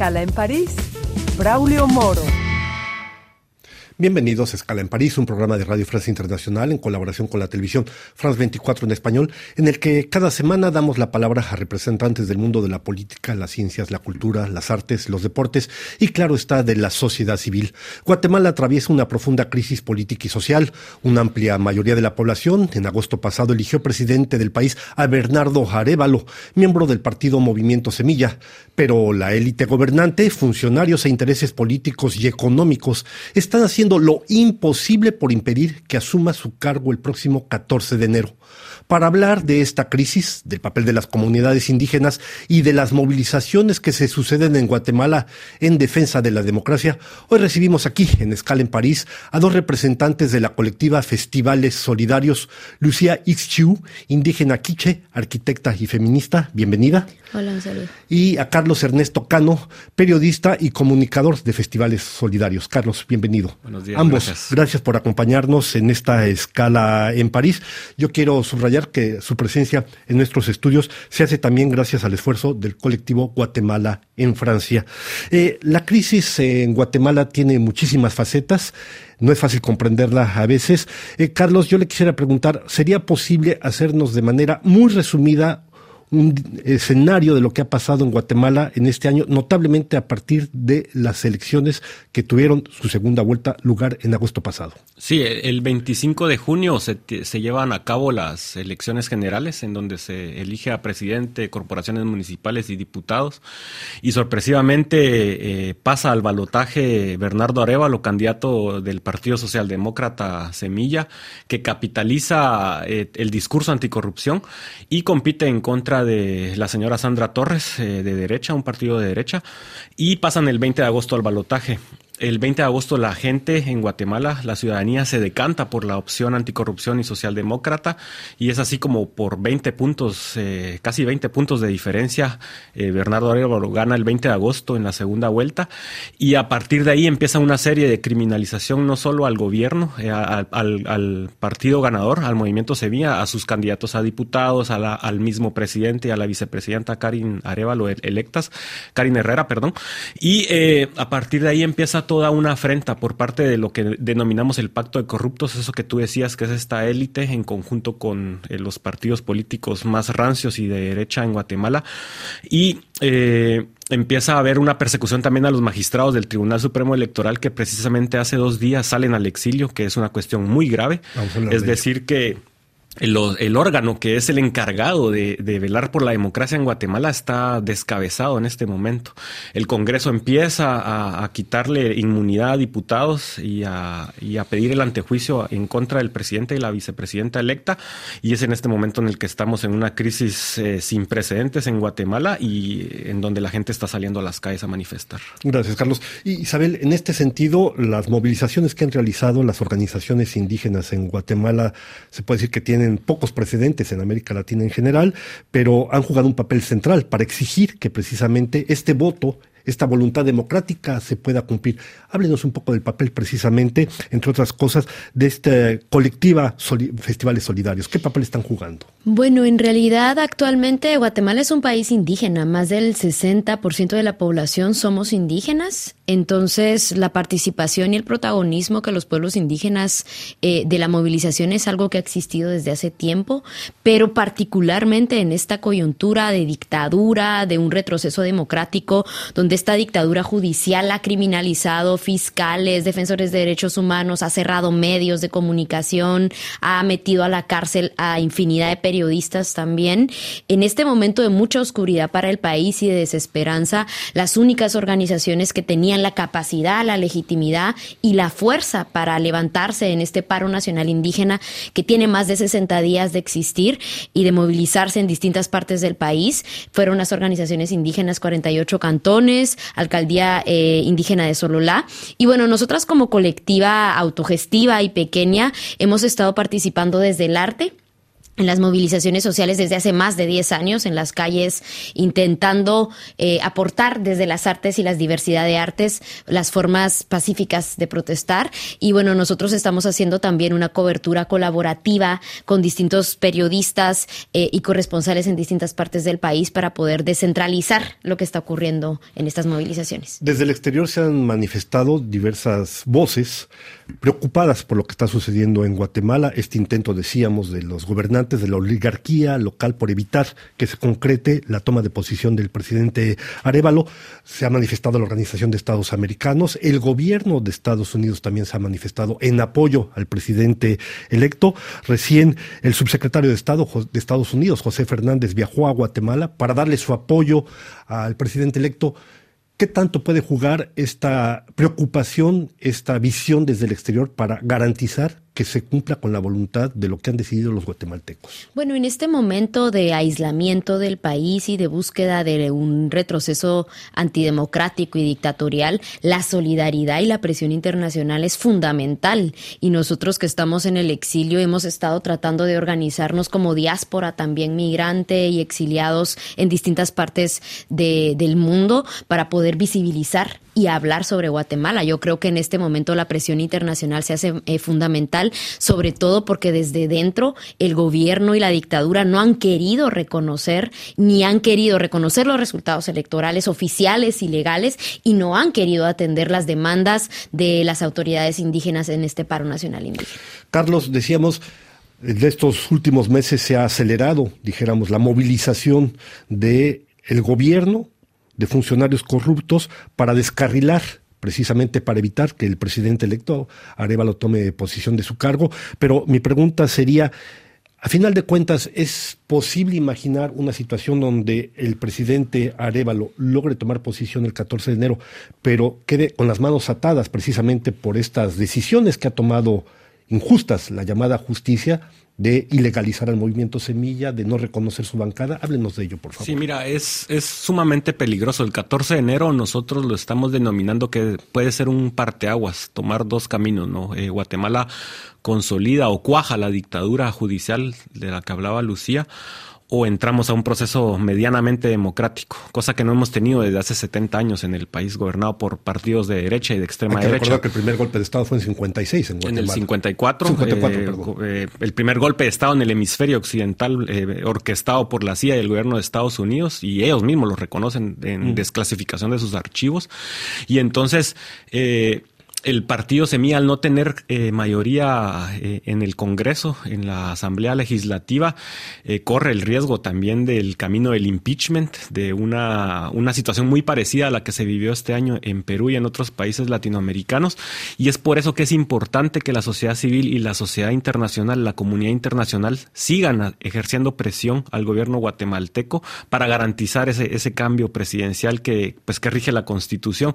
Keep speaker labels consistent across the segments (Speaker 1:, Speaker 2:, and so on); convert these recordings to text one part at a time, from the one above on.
Speaker 1: Escala en París, Braulio Moro.
Speaker 2: Bienvenidos a Escala en París, un programa de Radio Francia Internacional en colaboración con la televisión France 24 en español, en el que cada semana damos la palabra a representantes del mundo de la política, las ciencias, la cultura, las artes, los deportes y claro está de la sociedad civil. Guatemala atraviesa una profunda crisis política y social. Una amplia mayoría de la población en agosto pasado eligió presidente del país a Bernardo Arevalo, miembro del partido Movimiento Semilla. Pero la élite gobernante, funcionarios e intereses políticos y económicos están haciendo lo imposible por impedir que asuma su cargo el próximo 14 de enero para hablar de esta crisis, del papel de las comunidades indígenas y de las movilizaciones que se suceden en Guatemala en defensa de la democracia. Hoy recibimos aquí, en Escala en París, a dos representantes de la colectiva Festivales Solidarios, Lucía Ixchiu, indígena quiche, arquitecta y feminista. Bienvenida.
Speaker 3: Hola, un saludo.
Speaker 2: Y a Carlos Ernesto Cano, periodista y comunicador de Festivales Solidarios. Carlos, bienvenido.
Speaker 4: Buenos días.
Speaker 2: Ambos, gracias. gracias por acompañarnos en esta escala en París. Yo quiero subrayar que su presencia en nuestros estudios se hace también gracias al esfuerzo del colectivo Guatemala en Francia. Eh, la crisis en Guatemala tiene muchísimas facetas no es fácil comprenderla a veces. Eh, Carlos, yo le quisiera preguntar, ¿sería posible hacernos de manera muy resumida un escenario de lo que ha pasado en Guatemala en este año, notablemente a partir de las elecciones que tuvieron su segunda vuelta lugar en agosto pasado.
Speaker 4: Sí, el 25 de junio se, se llevan a cabo las elecciones generales en donde se elige a presidente, corporaciones municipales y diputados y sorpresivamente eh, pasa al balotaje Bernardo Arevalo, candidato del Partido Socialdemócrata Semilla, que capitaliza eh, el discurso anticorrupción y compite en contra de la señora Sandra Torres, eh, de derecha, un partido de derecha, y pasan el 20 de agosto al balotaje el 20 de agosto la gente en Guatemala, la ciudadanía se decanta por la opción anticorrupción y socialdemócrata y es así como por 20 puntos, eh, casi 20 puntos de diferencia, eh, Bernardo Arevalo gana el 20 de agosto en la segunda vuelta y a partir de ahí empieza una serie de criminalización no solo al gobierno, eh, al, partido ganador, al movimiento Sevilla, a sus candidatos a diputados, a la, al mismo presidente y a la vicepresidenta Karin Arevalo electas, Karin Herrera, perdón, y a partir de ahí empieza toda una afrenta por parte de lo que denominamos el pacto de corruptos, eso que tú decías que es esta élite en conjunto con eh, los partidos políticos más rancios y de derecha en Guatemala. Y eh, empieza a haber una persecución también a los magistrados del Tribunal Supremo Electoral que precisamente hace dos días salen al exilio, que es una cuestión muy grave. Es decir, que el, órgano que es el encargado de, velar por la democracia en Guatemala está descabezado en este momento. El Congreso empieza a, quitarle inmunidad a diputados y a, pedir el antejuicio en contra del presidente y la vicepresidenta electa. Y es en este momento en el que estamos en una crisis eh, sin precedentes en Guatemala y en donde la gente está saliendo a las calles a manifestar.
Speaker 2: Gracias, Carlos. Y Isabel, en este sentido, las movilizaciones que han realizado las organizaciones indígenas en Guatemala, se puede decir que tienen tienen pocos precedentes en América Latina en general, pero han jugado un papel central para exigir que precisamente este voto esta voluntad democrática se pueda cumplir. Háblenos un poco del papel precisamente, entre otras cosas, de esta colectiva Festivales Solidarios. ¿Qué papel están jugando?
Speaker 3: Bueno, en realidad actualmente Guatemala es un país indígena. Más del 60% de la población somos indígenas. Entonces, la participación y el protagonismo que los pueblos indígenas eh, de la movilización es algo que ha existido desde hace tiempo, pero particularmente en esta coyuntura de dictadura, de un retroceso democrático, donde esta dictadura judicial ha criminalizado fiscales, defensores de derechos humanos, ha cerrado medios de comunicación, ha metido a la cárcel a infinidad de periodistas también. En este momento de mucha oscuridad para el país y de desesperanza, las únicas organizaciones que tenían la capacidad, la legitimidad y la fuerza para levantarse en este paro nacional indígena que tiene más de 60 días de existir y de movilizarse en distintas partes del país fueron las organizaciones indígenas 48 cantones, Alcaldía eh, Indígena de Sololá. Y bueno, nosotras como colectiva autogestiva y pequeña hemos estado participando desde el arte en las movilizaciones sociales desde hace más de 10 años en las calles, intentando eh, aportar desde las artes y la diversidad de artes las formas pacíficas de protestar. Y bueno, nosotros estamos haciendo también una cobertura colaborativa con distintos periodistas eh, y corresponsales en distintas partes del país para poder descentralizar lo que está ocurriendo en estas movilizaciones.
Speaker 2: Desde el exterior se han manifestado diversas voces preocupadas por lo que está sucediendo en Guatemala, este intento, decíamos, de los gobernantes de la oligarquía local por evitar que se concrete la toma de posición del presidente Arevalo. Se ha manifestado la Organización de Estados Americanos, el gobierno de Estados Unidos también se ha manifestado en apoyo al presidente electo. Recién el subsecretario de Estado de Estados Unidos, José Fernández, viajó a Guatemala para darle su apoyo al presidente electo. ¿Qué tanto puede jugar esta preocupación, esta visión desde el exterior para garantizar que se cumpla con la voluntad de lo que han decidido los guatemaltecos.
Speaker 3: Bueno, en este momento de aislamiento del país y de búsqueda de un retroceso antidemocrático y dictatorial, la solidaridad y la presión internacional es fundamental. Y nosotros que estamos en el exilio hemos estado tratando de organizarnos como diáspora también migrante y exiliados en distintas partes del mundo para poder visibilizar y hablar sobre Guatemala. Yo creo que en este momento la presión internacional se hace eh, fundamental, sobre todo porque desde dentro el gobierno y la dictadura no han querido reconocer ni han querido reconocer los resultados electorales oficiales y legales y no han querido atender las demandas de las autoridades indígenas en este paro nacional indígena.
Speaker 2: Carlos, decíamos, de estos últimos meses se ha acelerado, dijéramos, la movilización de gobierno de funcionarios corruptos para descarrilar precisamente para evitar que el presidente electo Arevalo tome posición de su cargo. Pero mi pregunta sería, a final de cuentas, ¿es posible imaginar una situación donde el presidente Arevalo logre tomar posición el 14 de enero, pero quede con las manos atadas precisamente por estas decisiones que ha tomado injustas, la llamada justicia, de ilegalizar al movimiento Semilla, de no reconocer su bancada. Háblenos de ello, por favor.
Speaker 4: Sí, mira, es, es sumamente peligroso. El 14 de enero nosotros lo estamos denominando que puede ser un parteaguas, tomar dos caminos, ¿no? Eh, Guatemala consolida o cuaja la dictadura judicial de la que hablaba Lucía o entramos a un proceso medianamente democrático, cosa que no hemos tenido desde hace 70 años en el país gobernado por partidos de derecha y de extrema Hay que derecha.
Speaker 2: que el primer golpe de Estado fue en 56 en Guatemala.
Speaker 4: En el 54, eh, eh, el primer golpe de Estado en el hemisferio occidental eh, orquestado por la CIA y el gobierno de Estados Unidos y ellos mismos lo reconocen en mm. desclasificación de sus archivos. Y entonces el partido Semilla, al no tener eh, mayoría eh, en el Congreso, en la Asamblea Legislativa, eh, corre el riesgo también del camino del impeachment, de una, una situación muy parecida a la que se vivió este año en Perú y en otros países latinoamericanos. Y es por eso que es importante que la sociedad civil y la sociedad internacional, la comunidad internacional, sigan ejerciendo presión al gobierno guatemalteco para garantizar ese, ese cambio presidencial que, pues, que rige la Constitución.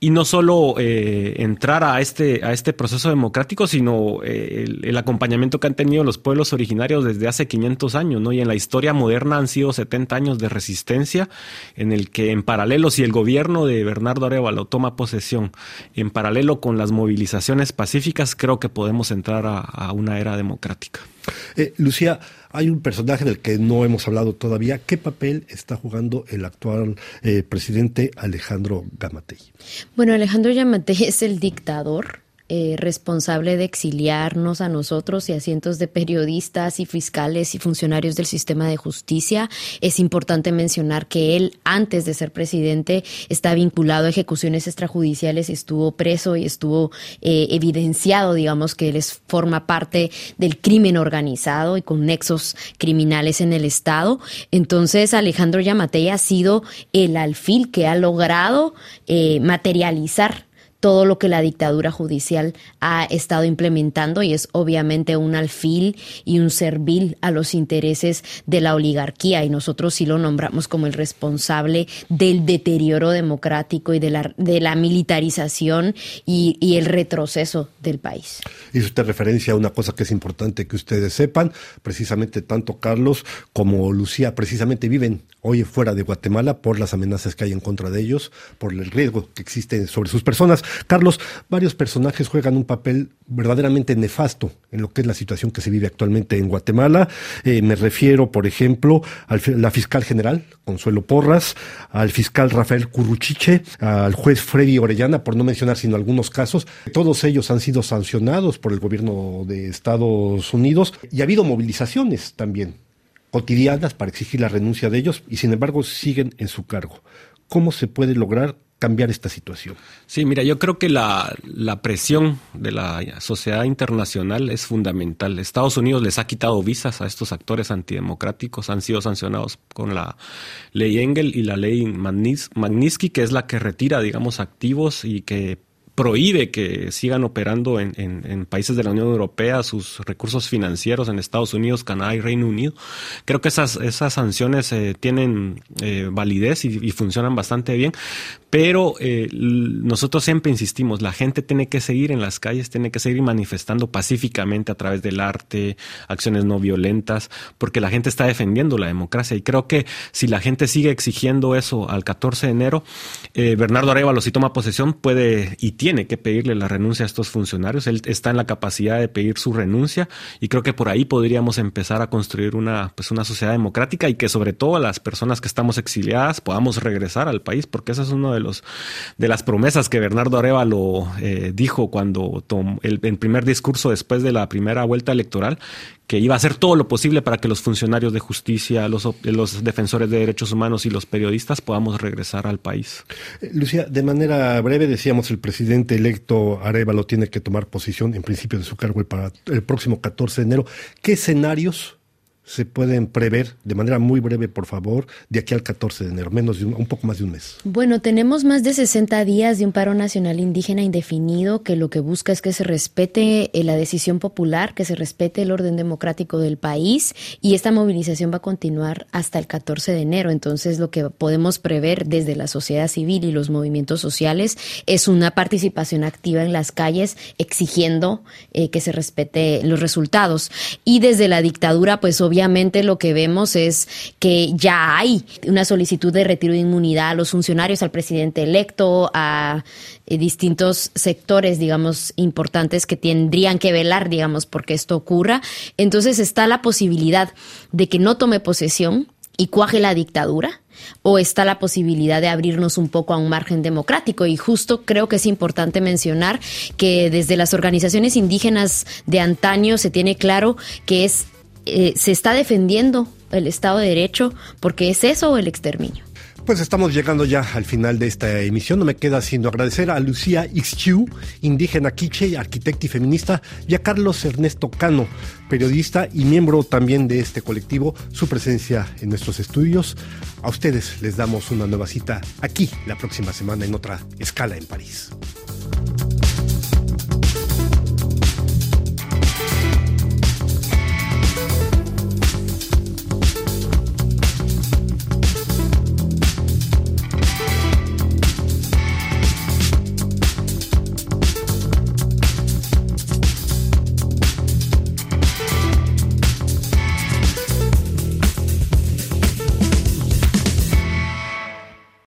Speaker 4: Y no solo en entrar a este, a este proceso democrático, sino eh, el, acompañamiento que han tenido los pueblos originarios desde hace 500 años, ¿no? Y en la historia moderna han sido 70 años de resistencia, en el que en paralelo, si el gobierno de Bernardo Arevalo toma posesión, en paralelo con las movilizaciones pacíficas, creo que podemos entrar a, una era democrática.
Speaker 2: Eh, Lucía, hay un personaje del que no hemos hablado todavía. ¿Qué papel está jugando el actual eh, presidente Alejandro Gamatei?
Speaker 3: Bueno, Alejandro Gamatei es el dictador eh, responsable de exiliarnos a nosotros y a cientos de periodistas y fiscales y funcionarios del sistema de justicia. Es importante mencionar que él, antes de ser presidente, está vinculado a ejecuciones extrajudiciales estuvo preso y estuvo eh, evidenciado, digamos, que él es, forma parte del crimen organizado y con nexos criminales en el Estado. Entonces, Alejandro Yamatei ha sido el alfil que ha logrado eh, materializar todo lo que la dictadura judicial ha estado implementando y es obviamente un alfil y un servil a los intereses de la oligarquía y nosotros sí lo nombramos como el responsable del deterioro democrático y de la, de la militarización y, y el retroceso del país.
Speaker 2: Hizo usted referencia a una cosa que es importante que ustedes sepan, precisamente tanto Carlos como Lucía precisamente viven hoy fuera de Guatemala por las amenazas que hay en contra de ellos, por el riesgo que existe sobre sus personas. Carlos, varios personajes juegan un papel verdaderamente nefasto en lo que es la situación que se vive actualmente en Guatemala. Eh, me refiero, por ejemplo, a la fiscal general, Consuelo Porras, al fiscal Rafael Curruchiche, al juez Freddy Orellana, por no mencionar sino algunos casos. Todos ellos han sido sancionados por el gobierno de Estados Unidos y ha habido movilizaciones también cotidianas para exigir la renuncia de ellos y sin embargo siguen en su cargo. ¿Cómo se puede lograr cambiar esta situación?
Speaker 4: Sí, mira, yo creo que la, presión de la sociedad internacional es fundamental. Estados Unidos les ha quitado visas a estos actores antidemocráticos, han sido sancionados con la ley Engel y la ley Magnitsky, que es la que retira, digamos, activos y que prohíbe que sigan operando en, países de la Unión Europea sus recursos financieros en Estados Unidos, Canadá y Reino Unido. Creo que esas, esas sanciones eh, tienen eh, validez y, funcionan bastante bien, pero eh, nosotros siempre insistimos, la gente tiene que seguir en las calles, tiene que seguir manifestando pacíficamente a través del arte, acciones no violentas, porque la gente está defendiendo la democracia y creo que si la gente sigue exigiendo eso al 14 de enero, Bernardo Arevalo si toma posesión puede tiene que pedirle la renuncia a estos funcionarios. Él está en la capacidad de pedir su renuncia y creo que por ahí podríamos empezar a construir una, pues una sociedad democrática y que sobre todo las personas que estamos exiliadas podamos regresar al país, porque esa es una de los de las promesas que Bernardo Arevalo eh, dijo cuando tomó el primer discurso después de la primera vuelta electoral, que iba a hacer todo lo posible para que los funcionarios de justicia, los, los defensores de derechos humanos y los periodistas podamos regresar al país.
Speaker 2: Eh, Lucía, de manera breve decíamos el presidente electo Arevalo tiene que tomar posición en principio de su cargo para el próximo 14 de enero. ¿Qué escenarios se pueden prever de manera muy breve, por favor, de aquí al 14 de enero, menos de un, poco más de un mes?
Speaker 3: Bueno, tenemos más de 60 días de un paro nacional indígena indefinido que lo que busca es que se respete eh, la decisión popular, que se respete el orden democrático del país y esta movilización va a continuar hasta el 14 de enero. Entonces, lo que podemos prever desde la sociedad civil y los movimientos sociales es una participación activa en las calles exigiendo eh, que se respete los resultados. Y desde la dictadura, pues obviamente lo que vemos es que ya hay una solicitud de retiro de inmunidad a los funcionarios, al presidente electo, a eh, distintos sectores, digamos, importantes que tendrían que velar, digamos, porque esto ocurra. Entonces está la posibilidad de que no tome posesión y cuaje la dictadura o está la posibilidad de abrirnos un poco a un margen democrático. Y justo creo que es importante mencionar que desde las organizaciones indígenas de antaño se tiene claro que es eh, se está defendiendo el Estado de Derecho porque es eso el exterminio.
Speaker 2: Pues estamos llegando ya al final de esta emisión. No me queda sino agradecer a Lucía Ixchiu, indígena quiche, arquitecta y feminista, y a Carlos Ernesto Cano, periodista y miembro también de este colectivo, su presencia en nuestros estudios. A ustedes les damos una nueva cita aquí la próxima semana en otra escala en París.